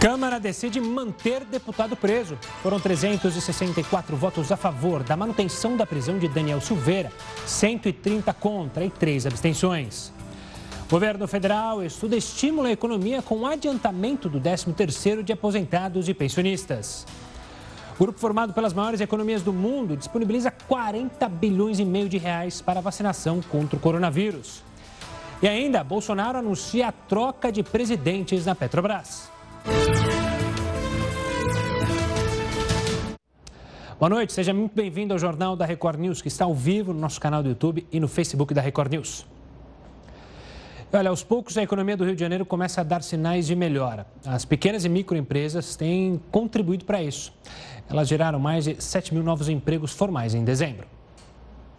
Câmara decide manter deputado preso. Foram 364 votos a favor da manutenção da prisão de Daniel Silveira, 130 contra e 3 abstenções. O governo federal estuda estímulo à economia com adiantamento do 13º de aposentados e pensionistas. O grupo formado pelas maiores economias do mundo disponibiliza 40 bilhões e meio de reais para vacinação contra o coronavírus. E ainda, Bolsonaro anuncia a troca de presidentes na Petrobras. Boa noite, seja muito bem-vindo ao Jornal da Record News, que está ao vivo no nosso canal do YouTube e no Facebook da Record News. Olha, aos poucos a economia do Rio de Janeiro começa a dar sinais de melhora. As pequenas e microempresas têm contribuído para isso. Elas geraram mais de 7 mil novos empregos formais em dezembro.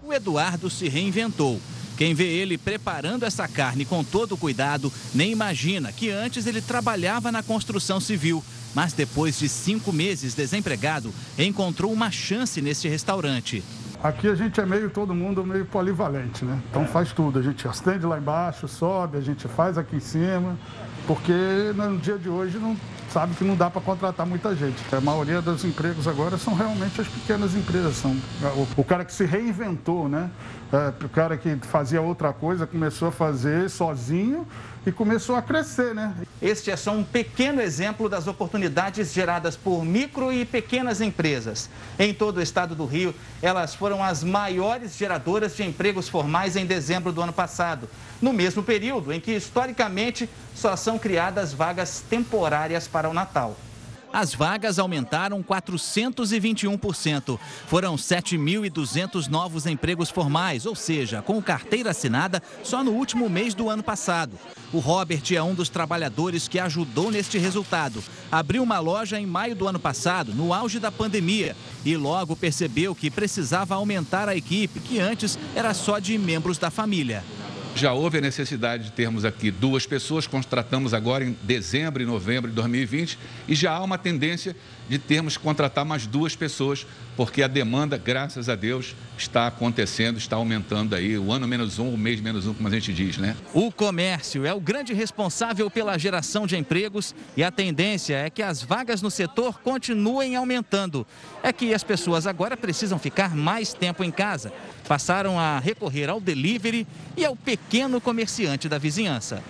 O Eduardo se reinventou. Quem vê ele preparando essa carne com todo cuidado nem imagina que antes ele trabalhava na construção civil. Mas depois de cinco meses desempregado, encontrou uma chance neste restaurante. Aqui a gente é meio, todo mundo meio polivalente, né? Então faz tudo. A gente acende lá embaixo, sobe, a gente faz aqui em cima, porque no dia de hoje não sabe que não dá para contratar muita gente. A maioria dos empregos agora são realmente as pequenas empresas. São o, o cara que se reinventou, né? É, o cara que fazia outra coisa começou a fazer sozinho e começou a crescer, né? Este é só um pequeno exemplo das oportunidades geradas por micro e pequenas empresas. Em todo o estado do Rio, elas foram as maiores geradoras de empregos formais em dezembro do ano passado, no mesmo período em que, historicamente, só são criadas vagas temporárias para o Natal as vagas aumentaram 421%. Foram 7.200 novos empregos formais, ou seja, com carteira assinada só no último mês do ano passado. O Robert é um dos trabalhadores que ajudou neste resultado. Abriu uma loja em maio do ano passado, no auge da pandemia, e logo percebeu que precisava aumentar a equipe, que antes era só de membros da família. Já houve a necessidade de termos aqui duas pessoas, contratamos agora em dezembro e novembro de 2020 e já há uma tendência de termos que contratar mais duas pessoas, porque a demanda, graças a Deus, está acontecendo, está aumentando aí, o ano menos um, o mês menos um, como a gente diz, né? O comércio é o grande responsável pela geração de empregos e a tendência é que as vagas no setor continuem aumentando. É que as pessoas agora precisam ficar mais tempo em casa. Passaram a recorrer ao delivery e ao pequeno comerciante da vizinhança.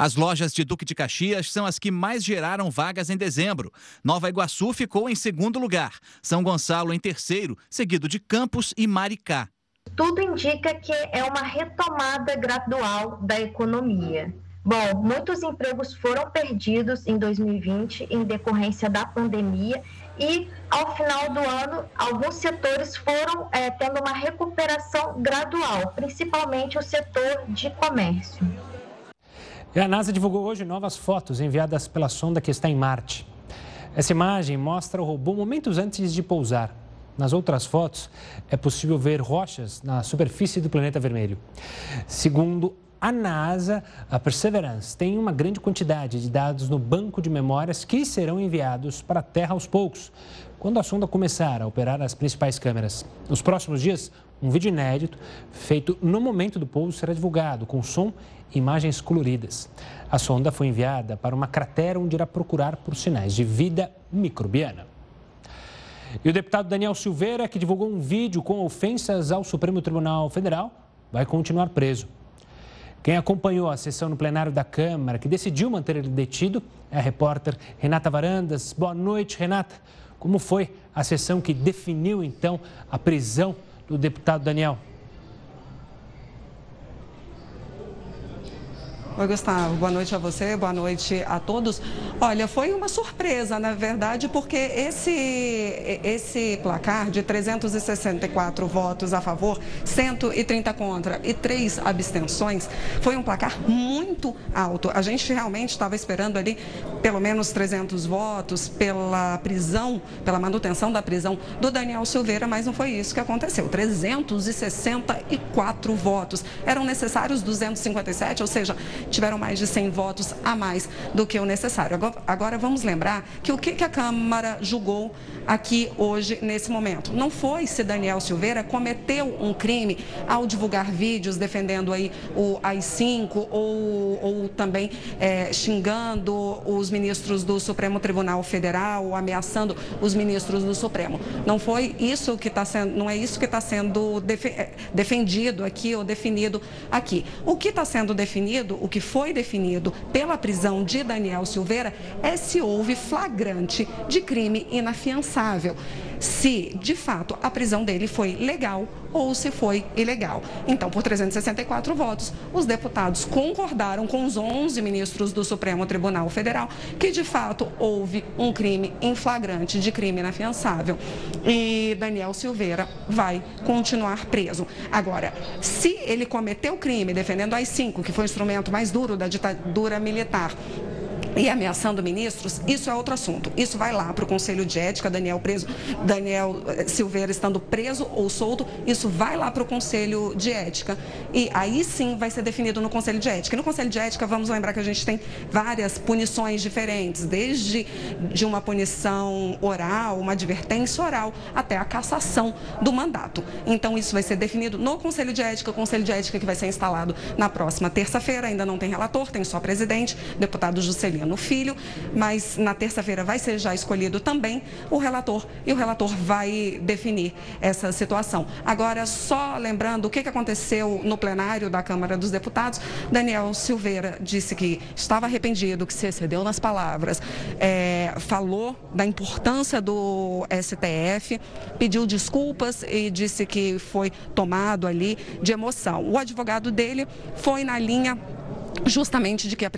As lojas de Duque de Caxias são as que mais geraram vagas em dezembro. Nova Iguaçu ficou em segundo lugar, São Gonçalo em terceiro, seguido de Campos e Maricá. Tudo indica que é uma retomada gradual da economia. Bom, muitos empregos foram perdidos em 2020 em decorrência da pandemia e, ao final do ano, alguns setores foram é, tendo uma recuperação gradual, principalmente o setor de comércio. A NASA divulgou hoje novas fotos enviadas pela sonda que está em Marte. Essa imagem mostra o robô momentos antes de pousar. Nas outras fotos, é possível ver rochas na superfície do planeta vermelho. Segundo a NASA, a Perseverance tem uma grande quantidade de dados no banco de memórias que serão enviados para a Terra aos poucos, quando a sonda começar a operar as principais câmeras. Nos próximos dias, um vídeo inédito, feito no momento do pouso, será divulgado com som imagens coloridas. A sonda foi enviada para uma cratera onde irá procurar por sinais de vida microbiana. E o deputado Daniel Silveira, que divulgou um vídeo com ofensas ao Supremo Tribunal Federal, vai continuar preso. Quem acompanhou a sessão no plenário da Câmara, que decidiu manter ele detido, é a repórter Renata Varandas. Boa noite, Renata. Como foi a sessão que definiu, então, a prisão do deputado Daniel? Oi, Gustavo. Boa noite a você, boa noite a todos. Olha, foi uma surpresa, na verdade, porque esse, esse placar de 364 votos a favor, 130 contra e três abstenções, foi um placar muito alto. A gente realmente estava esperando ali pelo menos 300 votos pela prisão, pela manutenção da prisão do Daniel Silveira, mas não foi isso que aconteceu. 364 votos. Eram necessários 257, ou seja, tiveram mais de 100 votos a mais do que o necessário. Agora, agora vamos lembrar que o que, que a Câmara julgou aqui hoje, nesse momento. Não foi se Daniel Silveira cometeu um crime ao divulgar vídeos defendendo aí o AI-5 ou, ou também é, xingando os ministros do Supremo Tribunal Federal, ou ameaçando os ministros do Supremo. Não foi isso que está sendo, não é isso que está sendo é, defendido aqui ou definido aqui. O que está sendo definido, o que foi definido pela prisão de Daniel Silveira é se houve flagrante de crime inafiançável se de fato a prisão dele foi legal ou se foi ilegal. Então, por 364 votos, os deputados concordaram com os 11 ministros do Supremo Tribunal Federal que de fato houve um crime em flagrante de crime inafiançável. E Daniel Silveira vai continuar preso. Agora, se ele cometeu crime defendendo as cinco, que foi o instrumento mais duro da ditadura militar, e ameaçando ministros, isso é outro assunto. Isso vai lá para o Conselho de Ética, Daniel preso, Daniel eh, Silveira estando preso ou solto, isso vai lá para o Conselho de Ética. E aí sim vai ser definido no Conselho de Ética. E no Conselho de Ética, vamos lembrar que a gente tem várias punições diferentes, desde de uma punição oral, uma advertência oral, até a cassação do mandato. Então, isso vai ser definido no Conselho de Ética, o Conselho de Ética que vai ser instalado na próxima terça-feira, ainda não tem relator, tem só presidente, deputado Juscelino no Filho, mas na terça-feira vai ser já escolhido também o relator e o relator vai definir essa situação. Agora, só lembrando o que aconteceu no plenário da Câmara dos Deputados, Daniel Silveira disse que estava arrependido, que se excedeu nas palavras, é, falou da importância do STF, pediu desculpas e disse que foi tomado ali de emoção. O advogado dele foi na linha justamente de que a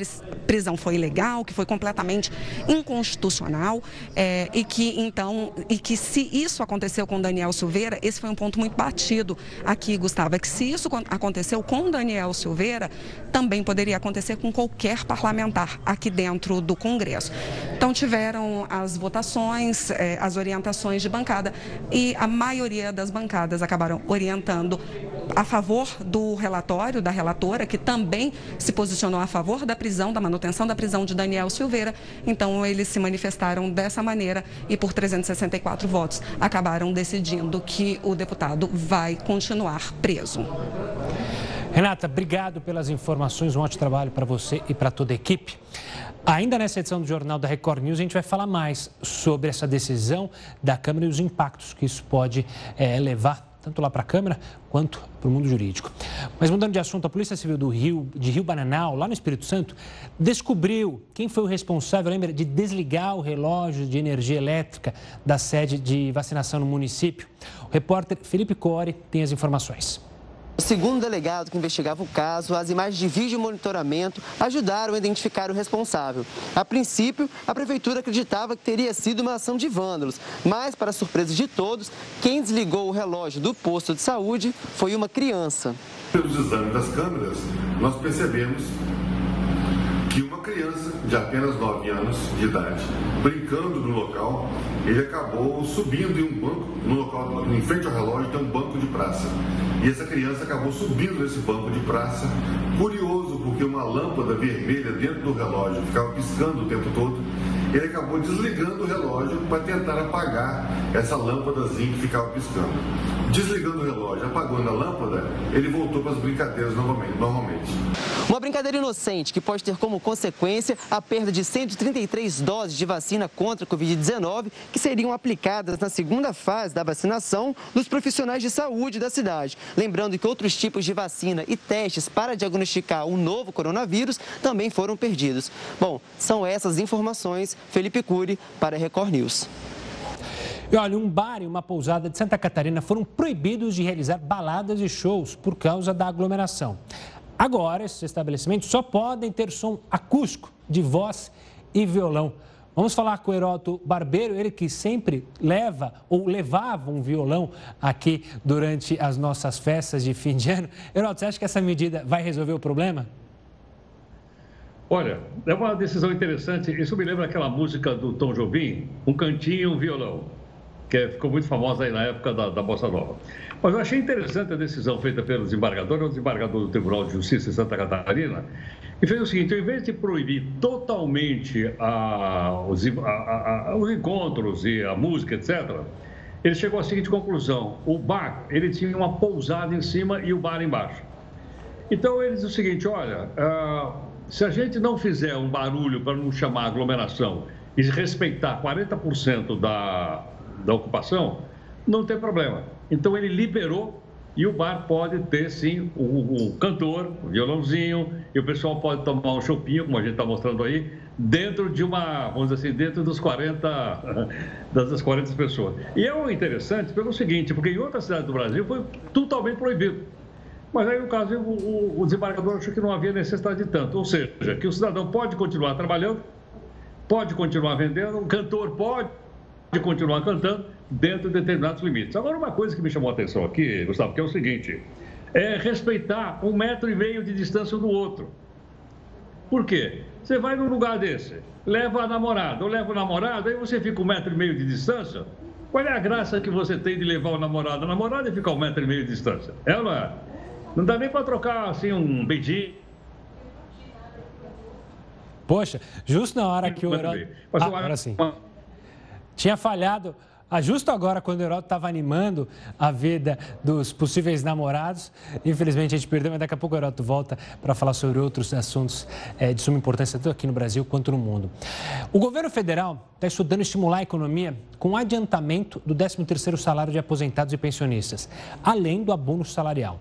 prisão foi ilegal, que foi completamente inconstitucional é, e que então e que se isso aconteceu com Daniel Silveira, esse foi um ponto muito batido aqui, Gustavo, é que se isso aconteceu com Daniel Silveira, também poderia acontecer com qualquer parlamentar aqui dentro do Congresso. Então tiveram as votações, é, as orientações de bancada e a maioria das bancadas acabaram orientando a favor do relatório da relatora, que também se posicionou a favor da prisão, da manutenção da prisão de Daniel Silveira. Então, eles se manifestaram dessa maneira e, por 364 votos, acabaram decidindo que o deputado vai continuar preso. Renata, obrigado pelas informações. Um ótimo trabalho para você e para toda a equipe. Ainda nessa edição do Jornal da Record News, a gente vai falar mais sobre essa decisão da Câmara e os impactos que isso pode é, levar tanto lá para a Câmara quanto para o mundo jurídico. Mas mudando de assunto, a Polícia Civil do Rio, de Rio Bananal, lá no Espírito Santo, descobriu quem foi o responsável, lembra, de desligar o relógio de energia elétrica da sede de vacinação no município. O repórter Felipe Core tem as informações. Segundo o delegado que investigava o caso, as imagens de vídeo monitoramento ajudaram a identificar o responsável. A princípio, a prefeitura acreditava que teria sido uma ação de vândalos, mas, para surpresa de todos, quem desligou o relógio do posto de saúde foi uma criança. Pelos exames das câmeras, nós percebemos que uma criança de apenas 9 anos de idade, brincando no local, ele acabou subindo em um banco, no local, em frente ao relógio tem um banco de praça. E essa criança acabou subindo nesse banco de praça, curioso porque uma lâmpada vermelha dentro do relógio ficava piscando o tempo todo ele acabou desligando o relógio para tentar apagar essa lâmpadazinha que ficava piscando. Desligando o relógio, apagando a lâmpada, ele voltou para as brincadeiras novamente, normalmente. Uma brincadeira inocente que pode ter como consequência a perda de 133 doses de vacina contra a Covid-19 que seriam aplicadas na segunda fase da vacinação dos profissionais de saúde da cidade. Lembrando que outros tipos de vacina e testes para diagnosticar o novo coronavírus também foram perdidos. Bom, são essas informações Felipe Cury para Record News. E olha, um bar e uma pousada de Santa Catarina foram proibidos de realizar baladas e shows por causa da aglomeração. Agora, esses estabelecimentos só podem ter som acústico de voz e violão. Vamos falar com o Heroto Barbeiro, ele que sempre leva ou levava um violão aqui durante as nossas festas de fim de ano. Heroto, você acha que essa medida vai resolver o problema? Olha, é uma decisão interessante. Isso me lembra aquela música do Tom Jobim, Um Cantinho, um Violão. que é, ficou muito famosa aí na época da, da Bossa Nova. Mas eu achei interessante a decisão feita pelo desembargador, o desembargador do Tribunal de Justiça de Santa Catarina, que fez o seguinte: ao invés de proibir totalmente a, os, a, a, os encontros e a música, etc., ele chegou à seguinte conclusão: o bar ele tinha uma pousada em cima e o bar embaixo. Então ele diz o seguinte: olha, uh, se a gente não fizer um barulho para não chamar aglomeração e respeitar 40% da, da ocupação, não tem problema. Então ele liberou e o bar pode ter sim o, o cantor, o violãozinho, e o pessoal pode tomar um chopinho, como a gente está mostrando aí, dentro de uma, vamos dizer assim, dentro dos 40, das 40 pessoas. E é interessante pelo seguinte, porque em outras cidades do Brasil foi totalmente proibido. Mas aí, no caso, o, o desembargador achou que não havia necessidade de tanto. Ou seja, que o cidadão pode continuar trabalhando, pode continuar vendendo, o cantor pode continuar cantando dentro de determinados limites. Agora, uma coisa que me chamou a atenção aqui, Gustavo, que é o seguinte: é respeitar um metro e meio de distância do outro. Por quê? Você vai num lugar desse, leva a namorada ou leva o namorado, aí você fica um metro e meio de distância. Qual é a graça que você tem de levar o namorado a namorada e ficar um metro e meio de distância? É ou não dá nem para trocar assim um beijinho. Poxa, justo na hora que o Herói... Ah, agora sim. Tinha falhado ah, justo agora, quando o Heródoto estava animando a vida dos possíveis namorados, infelizmente a gente perdeu, mas daqui a pouco o Heródoto volta para falar sobre outros assuntos é, de suma importância, tanto aqui no Brasil quanto no mundo. O governo federal está estudando estimular a economia com adiantamento do 13º salário de aposentados e pensionistas, além do abono salarial.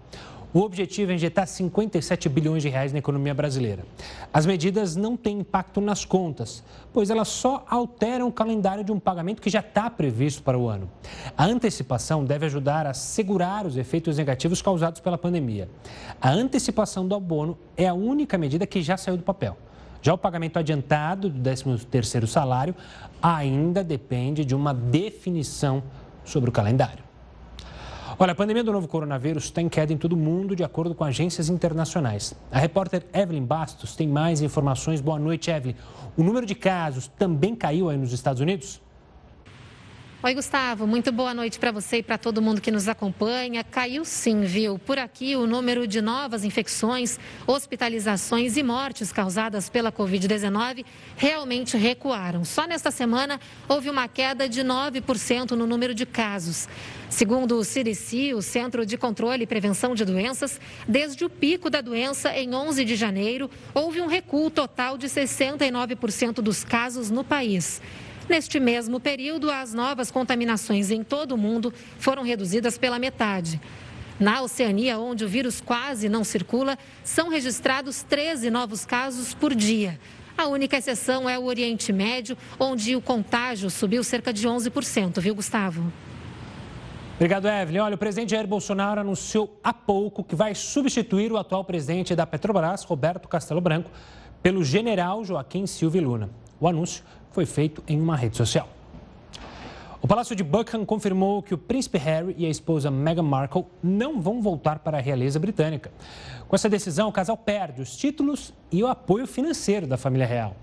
O objetivo é injetar 57 bilhões de reais na economia brasileira. As medidas não têm impacto nas contas, pois elas só alteram o calendário de um pagamento que já está previsto para o ano. A antecipação deve ajudar a segurar os efeitos negativos causados pela pandemia. A antecipação do abono é a única medida que já saiu do papel. Já o pagamento adiantado do 13º salário ainda depende de uma definição sobre o calendário. Olha, a pandemia do novo coronavírus está em queda em todo o mundo, de acordo com agências internacionais. A repórter Evelyn Bastos tem mais informações. Boa noite, Evelyn. O número de casos também caiu aí nos Estados Unidos? Oi, Gustavo. Muito boa noite para você e para todo mundo que nos acompanha. Caiu sim, viu? Por aqui, o número de novas infecções, hospitalizações e mortes causadas pela Covid-19 realmente recuaram. Só nesta semana, houve uma queda de 9% no número de casos. Segundo o CDC, o Centro de Controle e Prevenção de Doenças, desde o pico da doença em 11 de janeiro, houve um recuo total de 69% dos casos no país. Neste mesmo período, as novas contaminações em todo o mundo foram reduzidas pela metade. Na Oceania, onde o vírus quase não circula, são registrados 13 novos casos por dia. A única exceção é o Oriente Médio, onde o contágio subiu cerca de 11%, viu, Gustavo? Obrigado, Evelyn. Olha, o presidente Jair Bolsonaro anunciou há pouco que vai substituir o atual presidente da Petrobras, Roberto Castelo Branco, pelo general Joaquim Silva Luna. O anúncio foi feito em uma rede social. O Palácio de Buckingham confirmou que o príncipe Harry e a esposa Meghan Markle não vão voltar para a realeza britânica. Com essa decisão, o casal perde os títulos e o apoio financeiro da família real.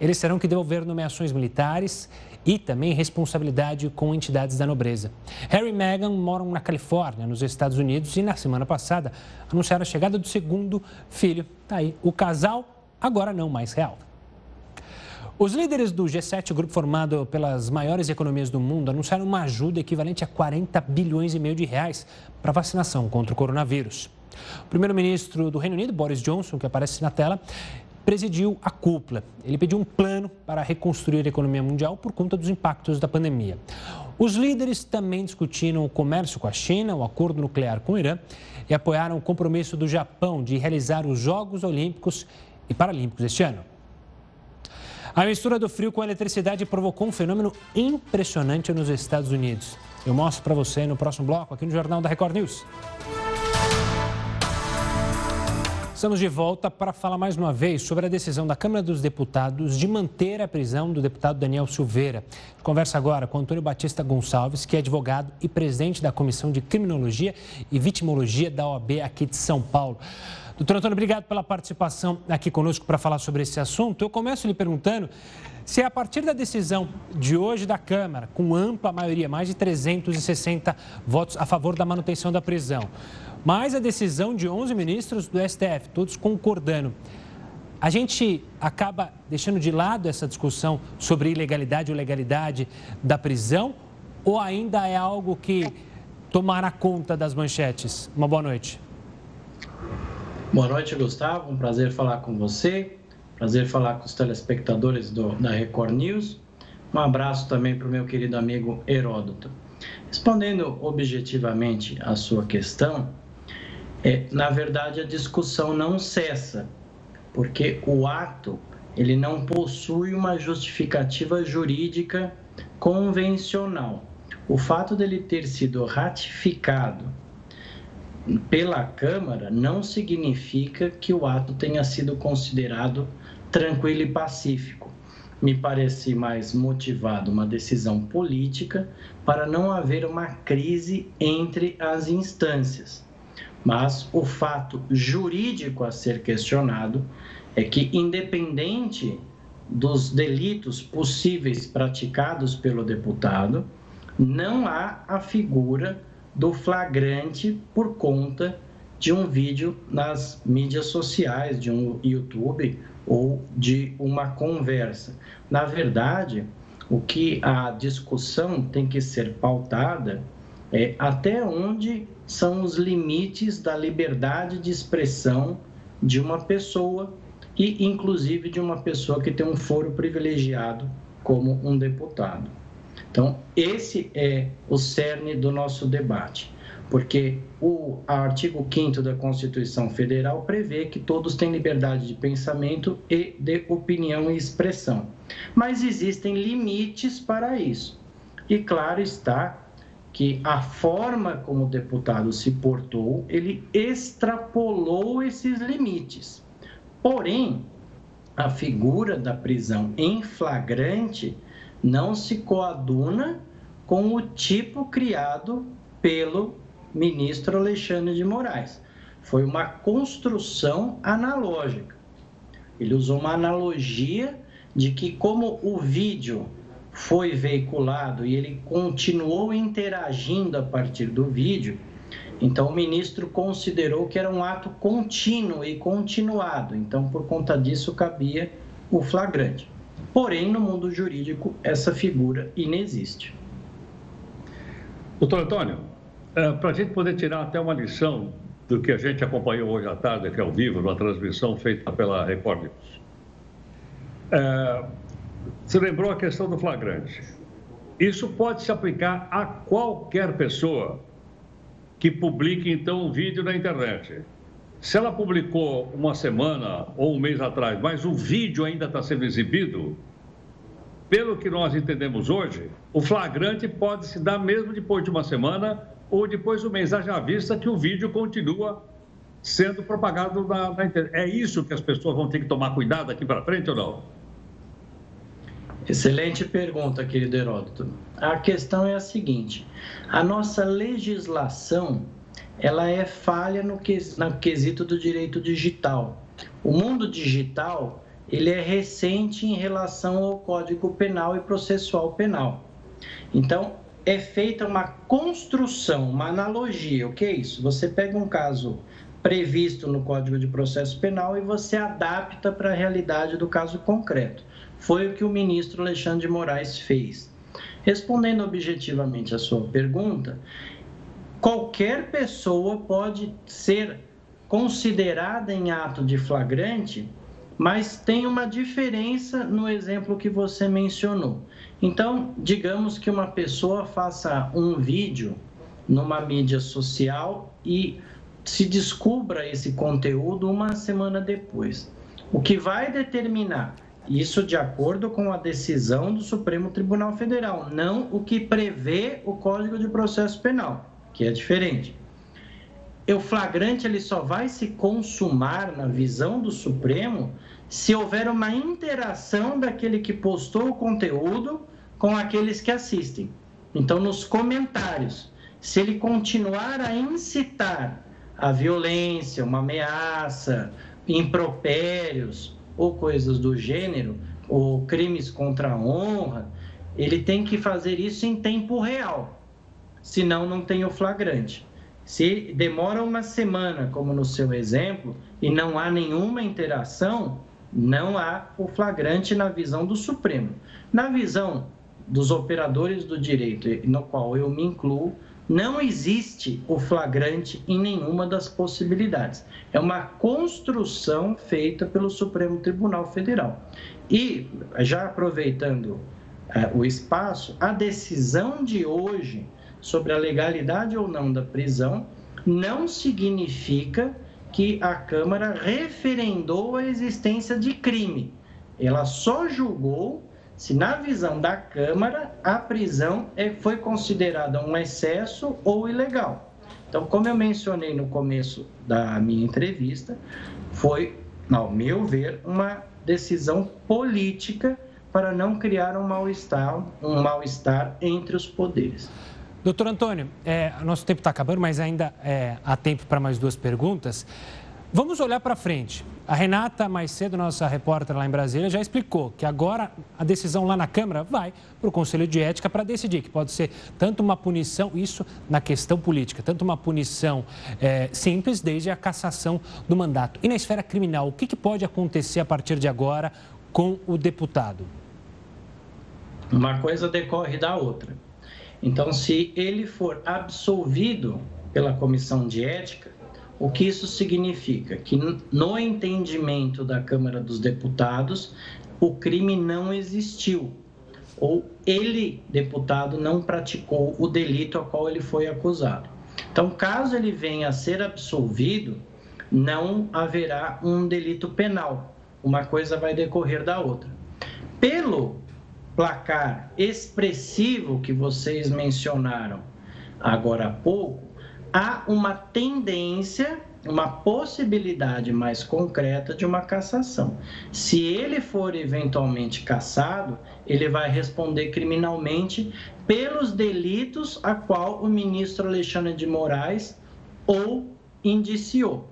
Eles terão que devolver nomeações militares e também responsabilidade com entidades da nobreza. Harry e Meghan moram na Califórnia, nos Estados Unidos, e na semana passada anunciaram a chegada do segundo filho. Tá aí, o casal agora não mais real. Os líderes do G7, grupo formado pelas maiores economias do mundo, anunciaram uma ajuda equivalente a 40 bilhões e meio de reais para vacinação contra o coronavírus. O primeiro-ministro do Reino Unido, Boris Johnson, que aparece na tela, presidiu a cúpula. Ele pediu um plano para reconstruir a economia mundial por conta dos impactos da pandemia. Os líderes também discutiram o comércio com a China, o acordo nuclear com o Irã e apoiaram o compromisso do Japão de realizar os Jogos Olímpicos e Paralímpicos este ano. A mistura do frio com a eletricidade provocou um fenômeno impressionante nos Estados Unidos. Eu mostro para você no próximo bloco, aqui no Jornal da Record News. Estamos de volta para falar mais uma vez sobre a decisão da Câmara dos Deputados de manter a prisão do deputado Daniel Silveira. Conversa agora com Antônio Batista Gonçalves, que é advogado e presidente da Comissão de Criminologia e Vitimologia da OAB aqui de São Paulo. Doutor Antônio, obrigado pela participação aqui conosco para falar sobre esse assunto. Eu começo lhe perguntando se é a partir da decisão de hoje da Câmara, com ampla maioria, mais de 360 votos a favor da manutenção da prisão, mais a decisão de 11 ministros do STF, todos concordando, a gente acaba deixando de lado essa discussão sobre ilegalidade ou legalidade da prisão ou ainda é algo que tomará conta das manchetes? Uma boa noite. Boa noite, Gustavo. Um prazer falar com você. Prazer falar com os telespectadores do, da Record News. Um abraço também para o meu querido amigo Heródoto. Respondendo objetivamente à sua questão, é, na verdade a discussão não cessa porque o ato ele não possui uma justificativa jurídica convencional. O fato dele ter sido ratificado pela Câmara não significa que o ato tenha sido considerado tranquilo e pacífico. Me parece mais motivado uma decisão política para não haver uma crise entre as instâncias. Mas o fato jurídico a ser questionado é que, independente dos delitos possíveis praticados pelo deputado, não há a figura do flagrante por conta de um vídeo nas mídias sociais, de um YouTube ou de uma conversa. Na verdade, o que a discussão tem que ser pautada é até onde são os limites da liberdade de expressão de uma pessoa e, inclusive, de uma pessoa que tem um foro privilegiado como um deputado. Então, esse é o cerne do nosso debate, porque o artigo 5 da Constituição Federal prevê que todos têm liberdade de pensamento e de opinião e expressão. Mas existem limites para isso. E claro está que a forma como o deputado se portou, ele extrapolou esses limites. Porém, a figura da prisão em flagrante não se coaduna com o tipo criado pelo ministro Alexandre de Moraes. Foi uma construção analógica. Ele usou uma analogia de que, como o vídeo foi veiculado e ele continuou interagindo a partir do vídeo, então o ministro considerou que era um ato contínuo e continuado. Então, por conta disso, cabia o flagrante. Porém, no mundo jurídico, essa figura inexiste. Doutor Antônio, é, para a gente poder tirar até uma lição do que a gente acompanhou hoje à tarde, aqui ao vivo, numa transmissão feita pela Record News. É, você lembrou a questão do flagrante. Isso pode se aplicar a qualquer pessoa que publique, então, um vídeo na internet. Se ela publicou uma semana ou um mês atrás, mas o vídeo ainda está sendo exibido, pelo que nós entendemos hoje, o flagrante pode se dar mesmo depois de uma semana ou depois do mês, haja vista que o vídeo continua sendo propagado na, na internet. É isso que as pessoas vão ter que tomar cuidado aqui para frente ou não? Excelente pergunta, querido Heródoto. A questão é a seguinte: a nossa legislação ela é falha no, no quesito do direito digital. O mundo digital ele é recente em relação ao Código Penal e Processual Penal. Então, é feita uma construção, uma analogia. O que é isso? Você pega um caso previsto no Código de Processo Penal e você adapta para a realidade do caso concreto. Foi o que o ministro Alexandre de Moraes fez. Respondendo objetivamente a sua pergunta, qualquer pessoa pode ser considerada em ato de flagrante, mas tem uma diferença no exemplo que você mencionou. Então, digamos que uma pessoa faça um vídeo numa mídia social e se descubra esse conteúdo uma semana depois. O que vai determinar isso de acordo com a decisão do Supremo Tribunal Federal, não o que prevê o Código de Processo Penal, que é diferente. O flagrante ele só vai se consumar na visão do Supremo se houver uma interação daquele que postou o conteúdo com aqueles que assistem. Então, nos comentários, se ele continuar a incitar a violência, uma ameaça, impropérios ou coisas do gênero, ou crimes contra a honra, ele tem que fazer isso em tempo real, senão não tem o flagrante. Se demora uma semana, como no seu exemplo, e não há nenhuma interação, não há o flagrante na visão do Supremo. Na visão dos operadores do direito, no qual eu me incluo, não existe o flagrante em nenhuma das possibilidades. É uma construção feita pelo Supremo Tribunal Federal. E, já aproveitando uh, o espaço, a decisão de hoje sobre a legalidade ou não da prisão não significa que a Câmara referendou a existência de crime. Ela só julgou se, na visão da Câmara, a prisão é, foi considerada um excesso ou ilegal. Então, como eu mencionei no começo da minha entrevista, foi, ao meu ver, uma decisão política para não criar um mal-estar um mal entre os poderes. Doutor Antônio, é, nosso tempo está acabando, mas ainda é, há tempo para mais duas perguntas. Vamos olhar para frente. A Renata, mais cedo, nossa repórter lá em Brasília, já explicou que agora a decisão lá na Câmara vai para o Conselho de Ética para decidir que pode ser tanto uma punição, isso na questão política, tanto uma punição é, simples, desde a cassação do mandato. E na esfera criminal, o que, que pode acontecer a partir de agora com o deputado? Uma coisa decorre da outra. Então, se ele for absolvido pela comissão de ética, o que isso significa? Que no entendimento da Câmara dos Deputados, o crime não existiu, ou ele, deputado, não praticou o delito a qual ele foi acusado. Então, caso ele venha a ser absolvido, não haverá um delito penal. Uma coisa vai decorrer da outra. Pelo placar expressivo que vocês mencionaram agora há pouco, há uma tendência, uma possibilidade mais concreta de uma cassação. Se ele for eventualmente cassado, ele vai responder criminalmente pelos delitos a qual o ministro Alexandre de Moraes ou indiciou.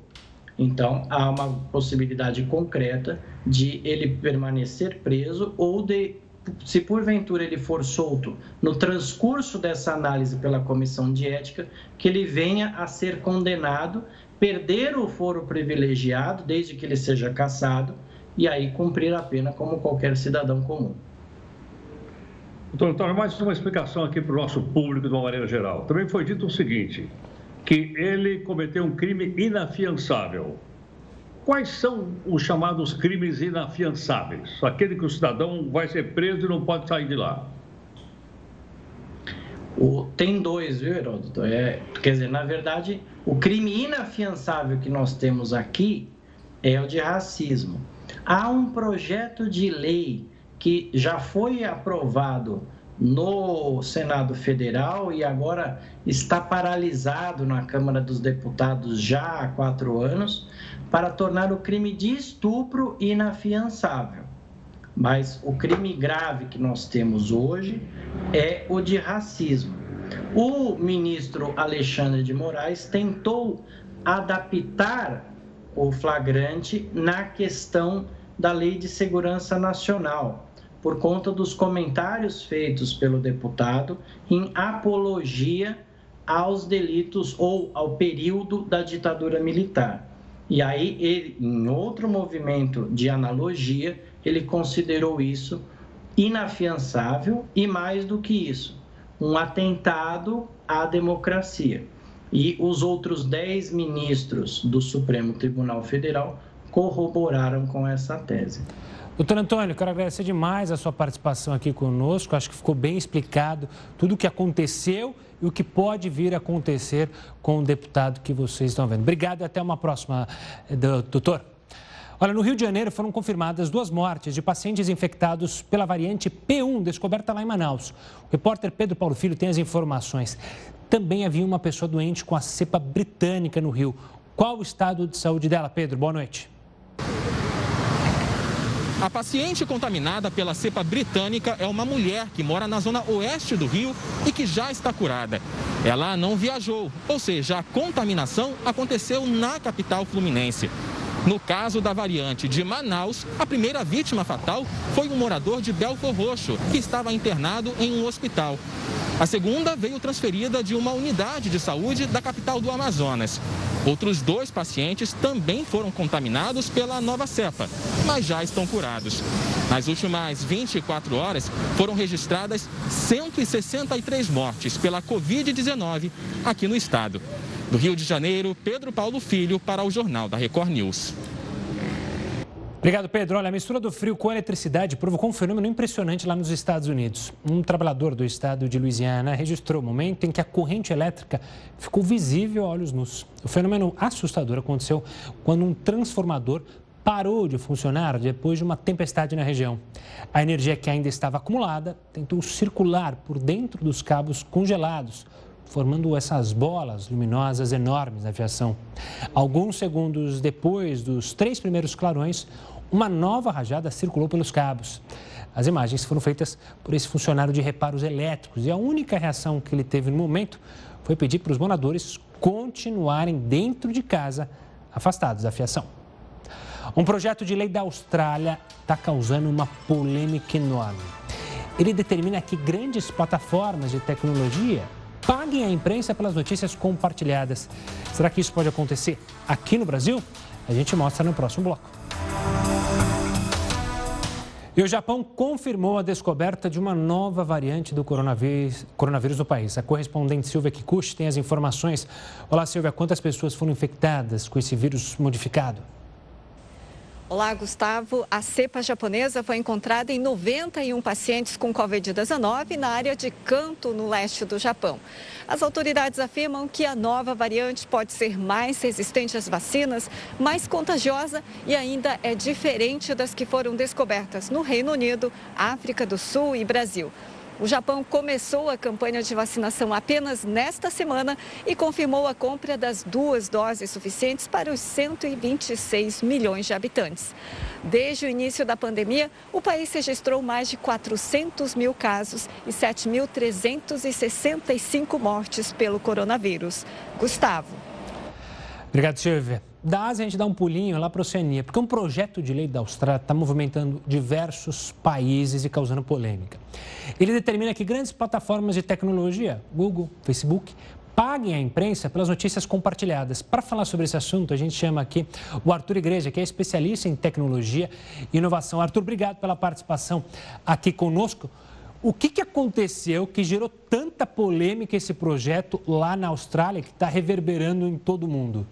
Então, há uma possibilidade concreta de ele permanecer preso ou de se porventura ele for solto no transcurso dessa análise pela comissão de ética, que ele venha a ser condenado, perder o foro privilegiado, desde que ele seja cassado, e aí cumprir a pena como qualquer cidadão comum. Doutor Antônio, mais uma explicação aqui para o nosso público de uma maneira geral. Também foi dito o seguinte, que ele cometeu um crime inafiançável. Quais são os chamados crimes inafiançáveis? Aquele que o cidadão vai ser preso e não pode sair de lá. O, tem dois, viu, Heródoto? É, quer dizer, na verdade, o crime inafiançável que nós temos aqui é o de racismo. Há um projeto de lei que já foi aprovado no Senado Federal e agora está paralisado na Câmara dos Deputados já há quatro anos, para tornar o crime de estupro inafiançável. Mas o crime grave que nós temos hoje é o de racismo. O ministro Alexandre de Moraes tentou adaptar o flagrante na questão da Lei de Segurança Nacional, por conta dos comentários feitos pelo deputado em apologia aos delitos ou ao período da ditadura militar. E aí, ele, em outro movimento de analogia, ele considerou isso inafiançável e, mais do que isso, um atentado à democracia. E os outros dez ministros do Supremo Tribunal Federal corroboraram com essa tese. Doutor Antônio, quero agradecer demais a sua participação aqui conosco. Acho que ficou bem explicado tudo o que aconteceu e o que pode vir a acontecer com o deputado que vocês estão vendo. Obrigado e até uma próxima, eh, doutor. Olha, no Rio de Janeiro foram confirmadas duas mortes de pacientes infectados pela variante P1, descoberta lá em Manaus. O repórter Pedro Paulo Filho tem as informações. Também havia uma pessoa doente com a cepa britânica no Rio. Qual o estado de saúde dela, Pedro? Boa noite. A paciente contaminada pela cepa britânica é uma mulher que mora na zona oeste do Rio e que já está curada. Ela não viajou, ou seja, a contaminação aconteceu na capital fluminense. No caso da variante de Manaus, a primeira vítima fatal foi um morador de Belfor Roxo, que estava internado em um hospital. A segunda veio transferida de uma unidade de saúde da capital do Amazonas. Outros dois pacientes também foram contaminados pela nova cepa, mas já estão curados. Nas últimas 24 horas, foram registradas 163 mortes pela Covid-19 aqui no estado. Do Rio de Janeiro, Pedro Paulo Filho para o Jornal da Record News. Obrigado, Pedro. Olha, a mistura do frio com a eletricidade provocou um fenômeno impressionante lá nos Estados Unidos. Um trabalhador do estado de Louisiana registrou o momento em que a corrente elétrica ficou visível a olhos nus. O fenômeno assustador aconteceu quando um transformador parou de funcionar depois de uma tempestade na região. A energia que ainda estava acumulada tentou circular por dentro dos cabos congelados, formando essas bolas luminosas enormes na aviação. Alguns segundos depois dos três primeiros clarões, uma nova rajada circulou pelos cabos. As imagens foram feitas por esse funcionário de reparos elétricos e a única reação que ele teve no momento foi pedir para os moradores continuarem dentro de casa, afastados da fiação. Um projeto de lei da Austrália está causando uma polêmica enorme. Ele determina que grandes plataformas de tecnologia paguem a imprensa pelas notícias compartilhadas. Será que isso pode acontecer aqui no Brasil? A gente mostra no próximo bloco. E o Japão confirmou a descoberta de uma nova variante do coronavírus, coronavírus no país. A correspondente Silvia Kikuchi tem as informações. Olá, Silvia, quantas pessoas foram infectadas com esse vírus modificado? Olá, Gustavo. A cepa japonesa foi encontrada em 91 pacientes com Covid-19 na área de Kanto, no leste do Japão. As autoridades afirmam que a nova variante pode ser mais resistente às vacinas, mais contagiosa e ainda é diferente das que foram descobertas no Reino Unido, África do Sul e Brasil. O Japão começou a campanha de vacinação apenas nesta semana e confirmou a compra das duas doses suficientes para os 126 milhões de habitantes. Desde o início da pandemia, o país registrou mais de 400 mil casos e 7.365 mortes pelo coronavírus. Gustavo. Obrigado, Silvia da Ásia, a gente dá um pulinho lá para a Oceania, porque um projeto de lei da Austrália está movimentando diversos países e causando polêmica. Ele determina que grandes plataformas de tecnologia, Google, Facebook, paguem a imprensa pelas notícias compartilhadas. Para falar sobre esse assunto, a gente chama aqui o Arthur Igreja, que é especialista em tecnologia e inovação. Arthur, obrigado pela participação aqui conosco. O que, que aconteceu que gerou tanta polêmica esse projeto lá na Austrália, que está reverberando em todo o mundo?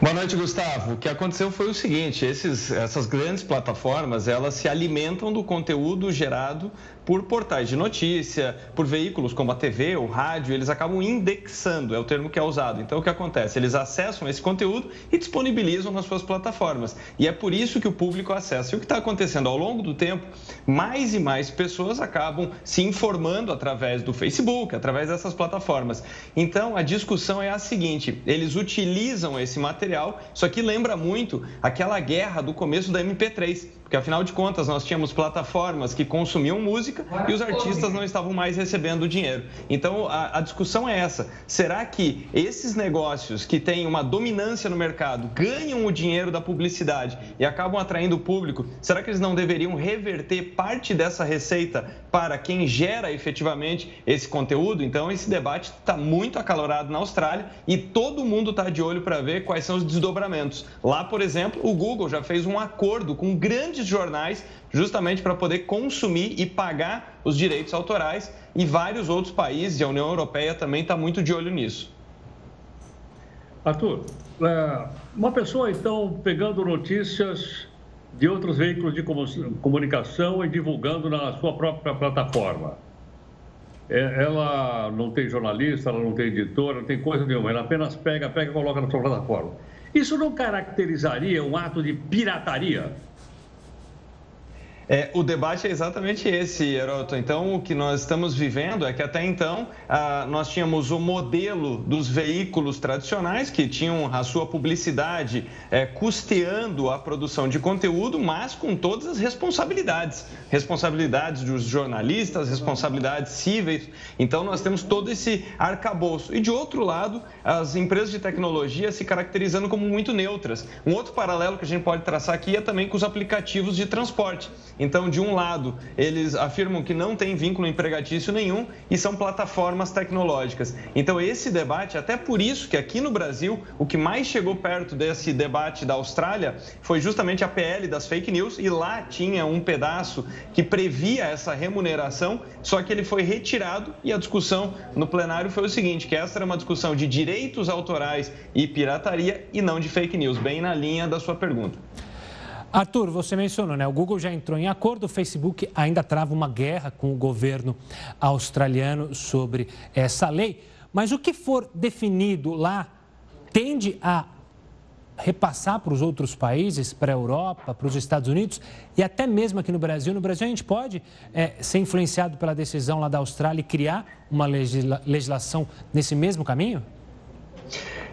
Boa noite, Gustavo. O que aconteceu foi o seguinte: esses, essas grandes plataformas elas se alimentam do conteúdo gerado por portais de notícia, por veículos como a TV, o rádio, eles acabam indexando, é o termo que é usado. Então, o que acontece? Eles acessam esse conteúdo e disponibilizam nas suas plataformas. E é por isso que o público acessa. E o que está acontecendo ao longo do tempo, mais e mais pessoas acabam se informando através do Facebook, através dessas plataformas. Então, a discussão é a seguinte: eles utilizam esse material, isso aqui lembra muito aquela guerra do começo da MP3 porque afinal de contas nós tínhamos plataformas que consumiam música e os artistas não estavam mais recebendo dinheiro. Então a, a, discussão é essa: será que esses negócios que têm uma dominância no mercado ganham o dinheiro da publicidade e acabam atraindo o público? Será que eles não deveriam reverter parte dessa receita para quem gera efetivamente esse conteúdo? Então esse debate está muito acalorado na Austrália e todo mundo está de olho para ver quais são os desdobramentos. Lá, por exemplo, o Google já fez um acordo com grandes jornais, justamente para poder consumir e pagar os direitos autorais. E vários outros países, e a União Europeia também está muito de olho nisso. Arthur, é, uma pessoa então pegando notícias de outros veículos de comunicação e divulgando na sua própria plataforma. É, ela não tem jornalista, ela não tem editora, não tem coisa nenhuma, ela apenas pega, pega e coloca na sua plataforma. Isso não caracterizaria um ato de pirataria? É, o debate é exatamente esse, Heroto. Então, o que nós estamos vivendo é que até então ah, nós tínhamos o modelo dos veículos tradicionais que tinham a sua publicidade é, custeando a produção de conteúdo, mas com todas as responsabilidades. Responsabilidades dos jornalistas, responsabilidades cíveis. Então, nós temos todo esse arcabouço. E, de outro lado, as empresas de tecnologia se caracterizando como muito neutras. Um outro paralelo que a gente pode traçar aqui é também com os aplicativos de transporte. Então, de um lado, eles afirmam que não tem vínculo empregatício nenhum e são plataformas tecnológicas. Então, esse debate, até por isso que aqui no Brasil, o que mais chegou perto desse debate da Austrália foi justamente a PL das fake news e lá tinha um pedaço que previa essa remuneração, só que ele foi retirado e a discussão no plenário foi o seguinte, que essa era uma discussão de direitos autorais e pirataria e não de fake news, bem na linha da sua pergunta. Arthur, você mencionou, né? O Google já entrou em acordo, o Facebook ainda trava uma guerra com o governo australiano sobre essa lei. Mas o que for definido lá tende a repassar para os outros países, para a Europa, para os Estados Unidos e até mesmo aqui no Brasil. No Brasil, a gente pode é, ser influenciado pela decisão lá da Austrália e criar uma legisla legislação nesse mesmo caminho?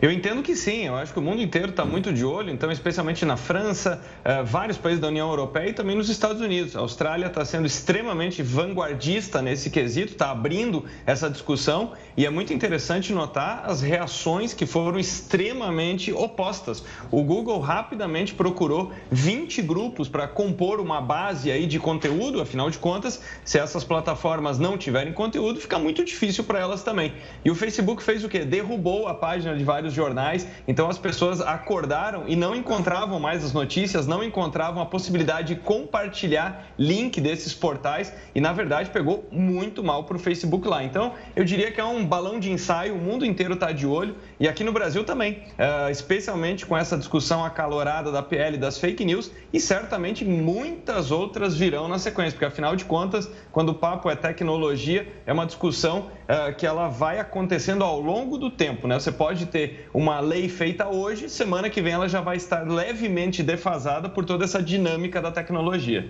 Eu entendo que sim, eu acho que o mundo inteiro está muito de olho, então, especialmente na França, eh, vários países da União Europeia e também nos Estados Unidos. A Austrália está sendo extremamente vanguardista nesse quesito, está abrindo essa discussão e é muito interessante notar as reações que foram extremamente opostas. O Google rapidamente procurou 20 grupos para compor uma base aí de conteúdo, afinal de contas, se essas plataformas não tiverem conteúdo, fica muito difícil para elas também. E o Facebook fez o quê? Derrubou a página de vários jornais. Então as pessoas acordaram e não encontravam mais as notícias, não encontravam a possibilidade de compartilhar link desses portais e na verdade pegou muito mal para o Facebook lá. Então eu diria que é um balão de ensaio, o mundo inteiro está de olho e aqui no Brasil também, eh, especialmente com essa discussão acalorada da PL das fake news e certamente muitas outras virão na sequência, porque afinal de contas, quando o papo é tecnologia, é uma discussão eh, que ela vai acontecendo ao longo do tempo, né? Você pode ter uma lei feita hoje, semana que vem ela já vai estar levemente defasada por toda essa dinâmica da tecnologia.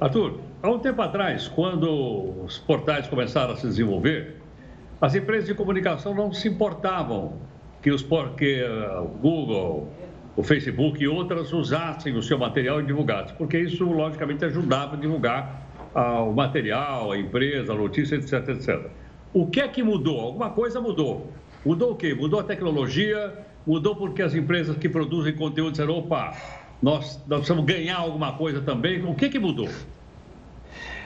Arthur, há um tempo atrás, quando os portais começaram a se desenvolver, as empresas de comunicação não se importavam que os que uh, o Google, o Facebook e outras usassem o seu material e divulgassem, porque isso logicamente ajudava a divulgar uh, o material, a empresa, a notícia, etc, etc. O que é que mudou? Alguma coisa mudou. Mudou o quê? Mudou a tecnologia, mudou porque as empresas que produzem conteúdo disseram, opa, nós, nós precisamos ganhar alguma coisa também. O que, que mudou?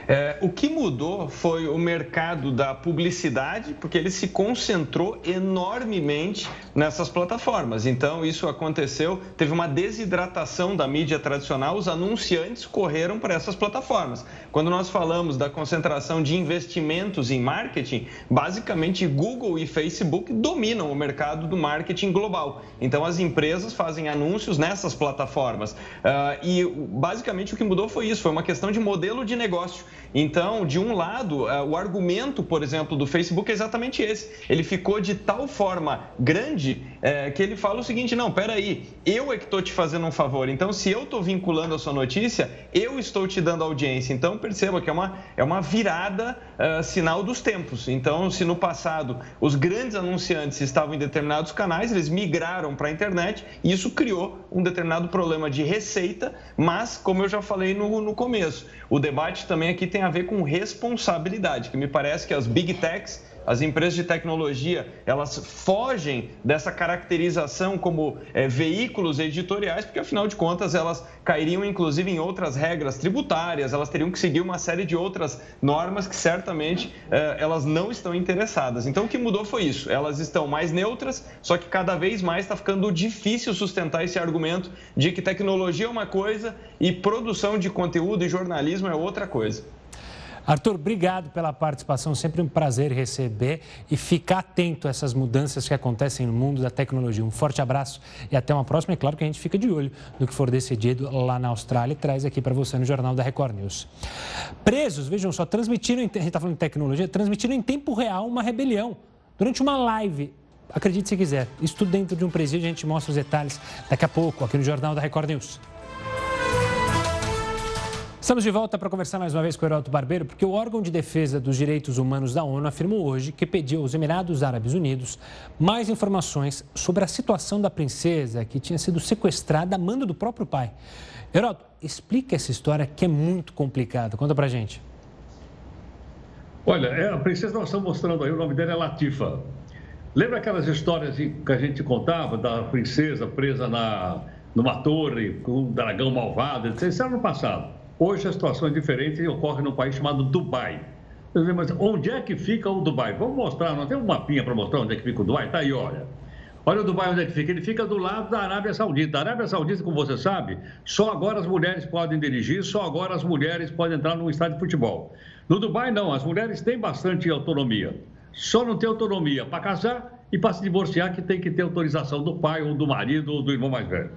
É, o que mudou foi o mercado da publicidade, porque ele se concentrou enormemente nessas plataformas. Então, isso aconteceu, teve uma desidratação da mídia tradicional, os anunciantes correram para essas plataformas. Quando nós falamos da concentração de investimentos em marketing, basicamente Google e Facebook dominam o mercado do marketing global. Então, as empresas fazem anúncios nessas plataformas. Uh, e basicamente o que mudou foi isso, foi uma questão de modelo de negócio. Então, de um lado, uh, o argumento, por exemplo, do Facebook é exatamente esse. Ele ficou de tal forma grande uh, que ele fala o seguinte: não, peraí, eu é que estou te fazendo um favor. Então, se eu estou vinculando a sua notícia, eu estou te dando audiência. Então, perceba que é uma, é uma virada uh, sinal dos tempos. Então, se no passado os grandes anunciantes estavam em determinados canais, eles migraram para a internet e isso criou um determinado problema de receita, mas, como eu já falei no, no começo, o debate também aqui tem a ver com responsabilidade, que me parece que as big techs as empresas de tecnologia elas fogem dessa caracterização como é, veículos editoriais, porque afinal de contas elas cairiam inclusive em outras regras tributárias, elas teriam que seguir uma série de outras normas que certamente é, elas não estão interessadas. Então o que mudou foi isso, elas estão mais neutras, só que cada vez mais está ficando difícil sustentar esse argumento de que tecnologia é uma coisa e produção de conteúdo e jornalismo é outra coisa. Arthur, obrigado pela participação. Sempre um prazer receber e ficar atento a essas mudanças que acontecem no mundo da tecnologia. Um forte abraço e até uma próxima. E claro que a gente fica de olho no que for decidido lá na Austrália e traz aqui para você no Jornal da Record News. Presos, vejam só, transmitiram, a gente está falando de tecnologia, transmitiram em tempo real uma rebelião durante uma live. Acredite se quiser, isso tudo dentro de um presídio, a gente mostra os detalhes daqui a pouco aqui no Jornal da Record News. Estamos de volta para conversar mais uma vez com o Heroto Barbeiro, porque o órgão de defesa dos direitos humanos da ONU afirmou hoje que pediu aos Emirados Árabes Unidos mais informações sobre a situação da princesa que tinha sido sequestrada a mando do próprio pai. Heroto, explica essa história que é muito complicada. Conta pra gente. Olha, é, a princesa nós estamos mostrando aí, o nome dela é Latifa. Lembra aquelas histórias que a gente contava da princesa presa na, numa torre com um dragão malvado? Isso era no passado. Hoje a situação é diferente e ocorre num país chamado Dubai. Mas onde é que fica o Dubai? Vamos mostrar, não tem um mapinha para mostrar onde é que fica o Dubai? Tá aí, olha. Olha o Dubai onde é que fica. Ele fica do lado da Arábia Saudita. A Arábia Saudita, como você sabe, só agora as mulheres podem dirigir, só agora as mulheres podem entrar num estádio de futebol. No Dubai, não. As mulheres têm bastante autonomia. Só não tem autonomia para casar e para se divorciar, que tem que ter autorização do pai ou do marido ou do irmão mais velho.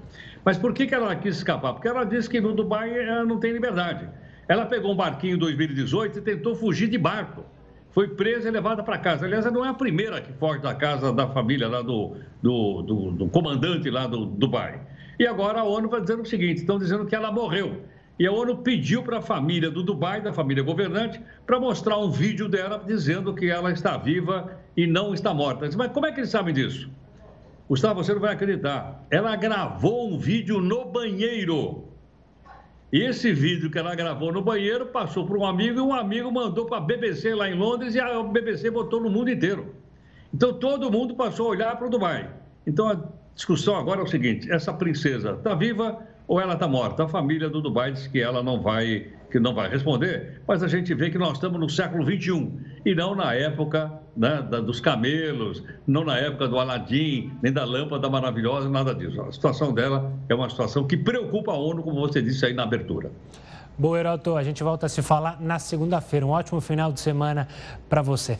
Mas por que, que ela quis escapar? Porque ela disse que no Dubai ela não tem liberdade. Ela pegou um barquinho em 2018 e tentou fugir de barco. Foi presa e levada para casa. Aliás, ela não é a primeira que foge da casa da família lá do, do, do, do comandante lá do Dubai. E agora a ONU vai dizendo o seguinte: estão dizendo que ela morreu. E a ONU pediu para a família do Dubai, da família governante, para mostrar um vídeo dela dizendo que ela está viva e não está morta. Mas como é que eles sabem disso? Gustavo, você não vai acreditar. Ela gravou um vídeo no banheiro. E esse vídeo que ela gravou no banheiro passou para um amigo e um amigo mandou para a BBC lá em Londres e a BBC botou no mundo inteiro. Então todo mundo passou a olhar para o Dubai. Então a discussão agora é o seguinte: essa princesa está viva ou ela está morta? A família do Dubai diz que ela não vai, que não vai responder, mas a gente vê que nós estamos no século 21 e não na época né, dos camelos, não na época do Aladim, nem da lâmpada maravilhosa, nada disso. A situação dela é uma situação que preocupa a ONU, como você disse aí na abertura. Boa, Heroto. A gente volta a se falar na segunda-feira. Um ótimo final de semana para você.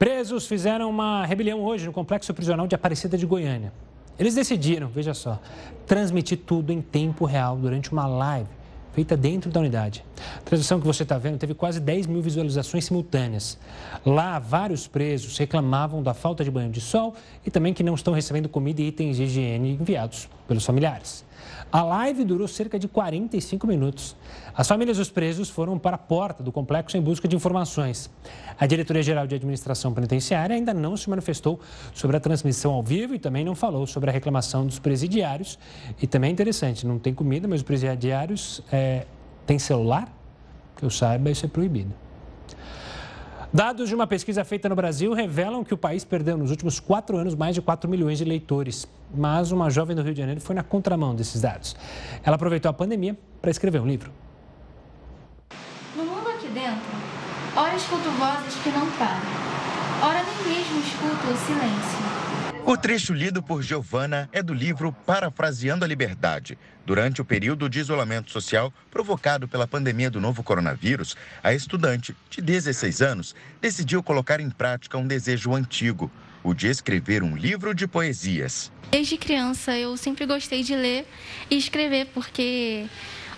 Presos fizeram uma rebelião hoje no complexo prisional de Aparecida de Goiânia. Eles decidiram, veja só, transmitir tudo em tempo real durante uma live feita dentro da unidade. A transmissão que você está vendo teve quase 10 mil visualizações simultâneas. Lá, vários presos reclamavam da falta de banho de sol e também que não estão recebendo comida e itens de higiene enviados pelos familiares. A live durou cerca de 45 minutos. As famílias dos presos foram para a porta do complexo em busca de informações. A Diretoria-Geral de Administração Penitenciária ainda não se manifestou sobre a transmissão ao vivo e também não falou sobre a reclamação dos presidiários. E também é interessante, não tem comida, mas os presidiários é, têm celular? Que eu saiba, isso é proibido. Dados de uma pesquisa feita no Brasil revelam que o país perdeu nos últimos quatro anos mais de 4 milhões de eleitores. Mas uma jovem do Rio de Janeiro foi na contramão desses dados. Ela aproveitou a pandemia para escrever um livro. No mundo aqui dentro, ora escuto vozes que não param, ora nem mesmo escuto o silêncio. O trecho lido por Giovana é do livro Parafraseando a Liberdade. Durante o período de isolamento social provocado pela pandemia do novo coronavírus, a estudante, de 16 anos, decidiu colocar em prática um desejo antigo, o de escrever um livro de poesias. Desde criança eu sempre gostei de ler e escrever, porque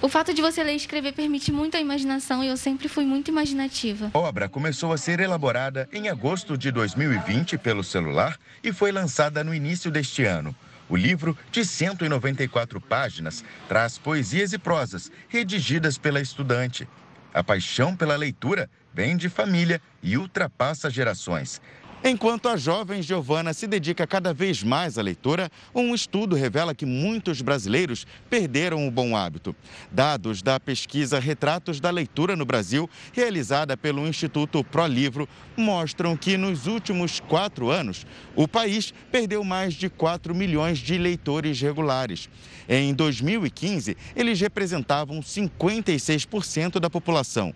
o fato de você ler e escrever permite muito a imaginação e eu sempre fui muito imaginativa. Obra começou a ser elaborada em agosto de 2020 pelo celular e foi lançada no início deste ano. O livro, de 194 páginas, traz poesias e prosas redigidas pela estudante. A paixão pela leitura vem de família e ultrapassa gerações. Enquanto a jovem Giovana se dedica cada vez mais à leitura, um estudo revela que muitos brasileiros perderam o bom hábito. Dados da pesquisa Retratos da Leitura no Brasil, realizada pelo Instituto ProLivro, mostram que nos últimos quatro anos, o país perdeu mais de 4 milhões de leitores regulares. Em 2015, eles representavam 56% da população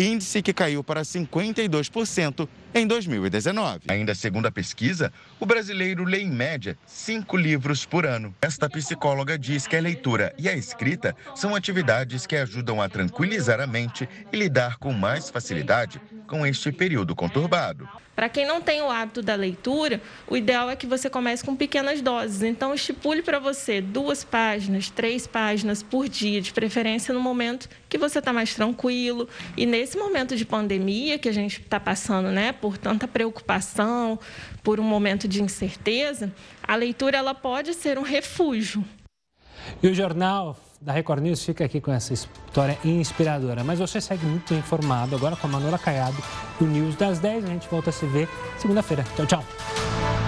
índice que caiu para 52% em 2019. Ainda segundo a pesquisa, o brasileiro lê em média cinco livros por ano. Esta psicóloga diz que a leitura e a escrita são atividades que ajudam a tranquilizar a mente e lidar com mais facilidade com este período conturbado. Para quem não tem o hábito da leitura, o ideal é que você comece com pequenas doses. Então, estipule para você duas páginas, três páginas por dia, de preferência no momento que você está mais tranquilo. E nesse momento de pandemia que a gente está passando, né, por tanta preocupação, por um momento de incerteza, a leitura ela pode ser um refúgio. E o jornal da Record News fica aqui com essa história inspiradora. Mas você segue muito informado agora com a Manuela Caiado, o News das 10. A gente volta a se ver segunda-feira. Tchau, tchau.